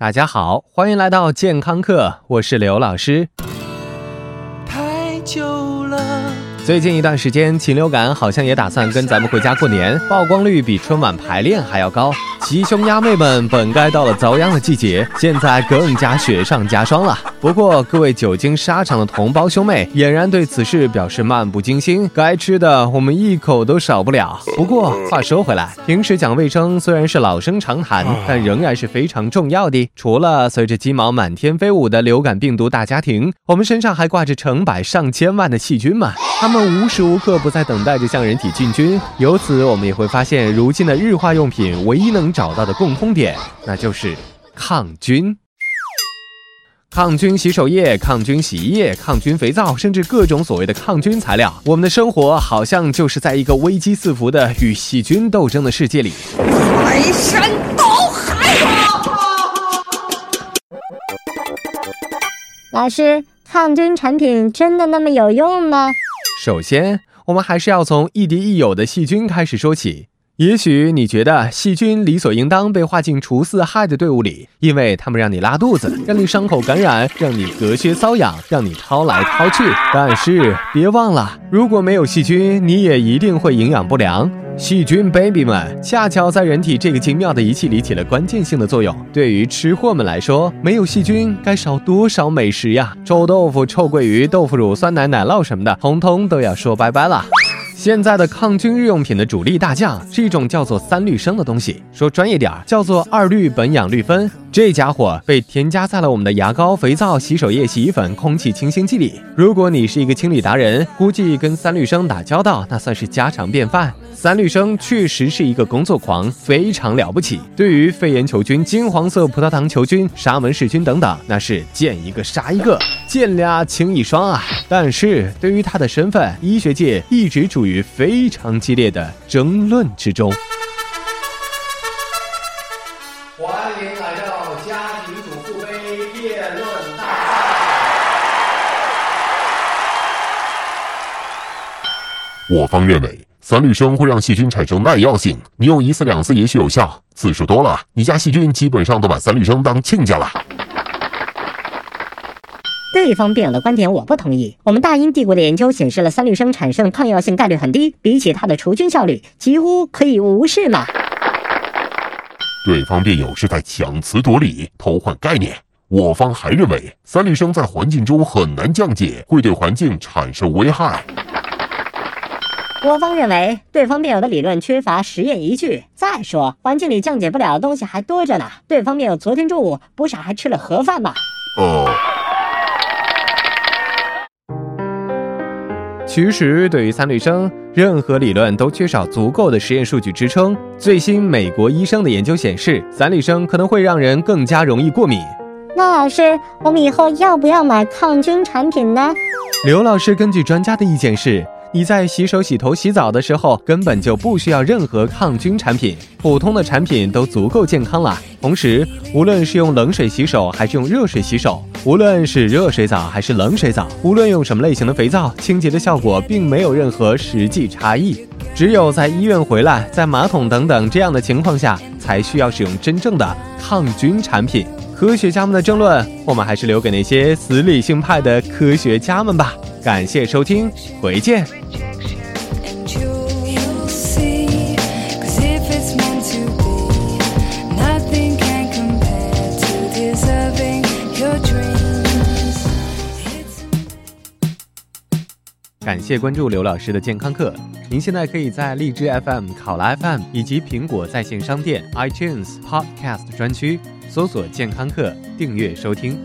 大家好，欢迎来到健康课，我是刘老师。太久了。最近一段时间，禽流感好像也打算跟咱们回家过年，曝光率比春晚排练还要高。鸡兄鸭妹们本该到了遭殃的季节，现在更加雪上加霜了。不过，各位久经沙场的同胞兄妹俨然对此事表示漫不经心，该吃的我们一口都少不了。不过话说回来，平时讲卫生虽然是老生常谈，但仍然是非常重要的。除了随着鸡毛满天飞舞的流感病毒大家庭，我们身上还挂着成百上千万的细菌嘛，它们无时无刻不在等待着向人体进军。由此，我们也会发现，如今的日化用品唯一能找到的共通点，那就是抗菌。抗菌洗手液、抗菌洗衣液、抗菌肥皂，甚至各种所谓的抗菌材料，我们的生活好像就是在一个危机四伏的与细菌斗争的世界里。排山倒海啊！老师，抗菌产品真的那么有用吗？首先，我们还是要从亦敌亦友的细菌开始说起。也许你觉得细菌理所应当被划进除四害的队伍里，因为它们让你拉肚子，让你伤口感染，让你隔靴搔痒，让你掏来掏去。但是别忘了，如果没有细菌，你也一定会营养不良。细菌 baby 们恰巧在人体这个精妙的仪器里起了关键性的作用。对于吃货们来说，没有细菌该少多少美食呀！臭豆腐、臭鳜鱼、豆腐乳、酸奶、奶酪什么的，通通都要说拜拜了。现在的抗菌日用品的主力大将是一种叫做三氯生的东西，说专业点儿叫做二氯苯氧氯酚。这家伙被添加在了我们的牙膏、肥皂、洗手液、洗衣粉、空气清新剂里。如果你是一个清理达人，估计跟三氯生打交道那算是家常便饭。三氯生确实是一个工作狂，非常了不起。对于肺炎球菌、金黄色葡萄糖球菌、沙门氏菌等等，那是见一个杀一个，见俩清一双啊。但是对于他的身份，医学界一直处于非常激烈的争论之中。我方认为，三氯生会让细菌产生耐药性，你用一次两次也许有效，次数多了，你家细菌基本上都把三氯生当亲家了。对方辩友的观点我不同意。我们大英帝国的研究显示了三氯生产生抗药性概率很低，比起它的除菌效率，几乎可以无视嘛。对方辩友是在强词夺理、偷换概念。我方还认为，三氯生在环境中很难降解，会对环境产生危害。我方认为，对方辩友的理论缺乏实验依据。再说，环境里降解不了的东西还多着呢。对方辩友昨天中午不是还吃了盒饭吗？哦。其实，对于三氯生，任何理论都缺少足够的实验数据支撑。最新美国医生的研究显示，三氯生可能会让人更加容易过敏。那老师，我们以后要不要买抗菌产品呢？刘老师根据专家的意见是。你在洗手、洗头、洗澡的时候，根本就不需要任何抗菌产品，普通的产品都足够健康了。同时，无论是用冷水洗手还是用热水洗手，无论是热水澡还是冷水澡，无论用什么类型的肥皂，清洁的效果并没有任何实际差异。只有在医院回来、在马桶等等这样的情况下，才需要使用真正的抗菌产品。科学家们的争论，我们还是留给那些死理性派的科学家们吧。感谢收听，回见。感谢关注刘老师的健康课。您现在可以在荔枝 FM、考拉 FM 以及苹果在线商店 iTunes Podcast 专区搜索“健康课”，订阅收听。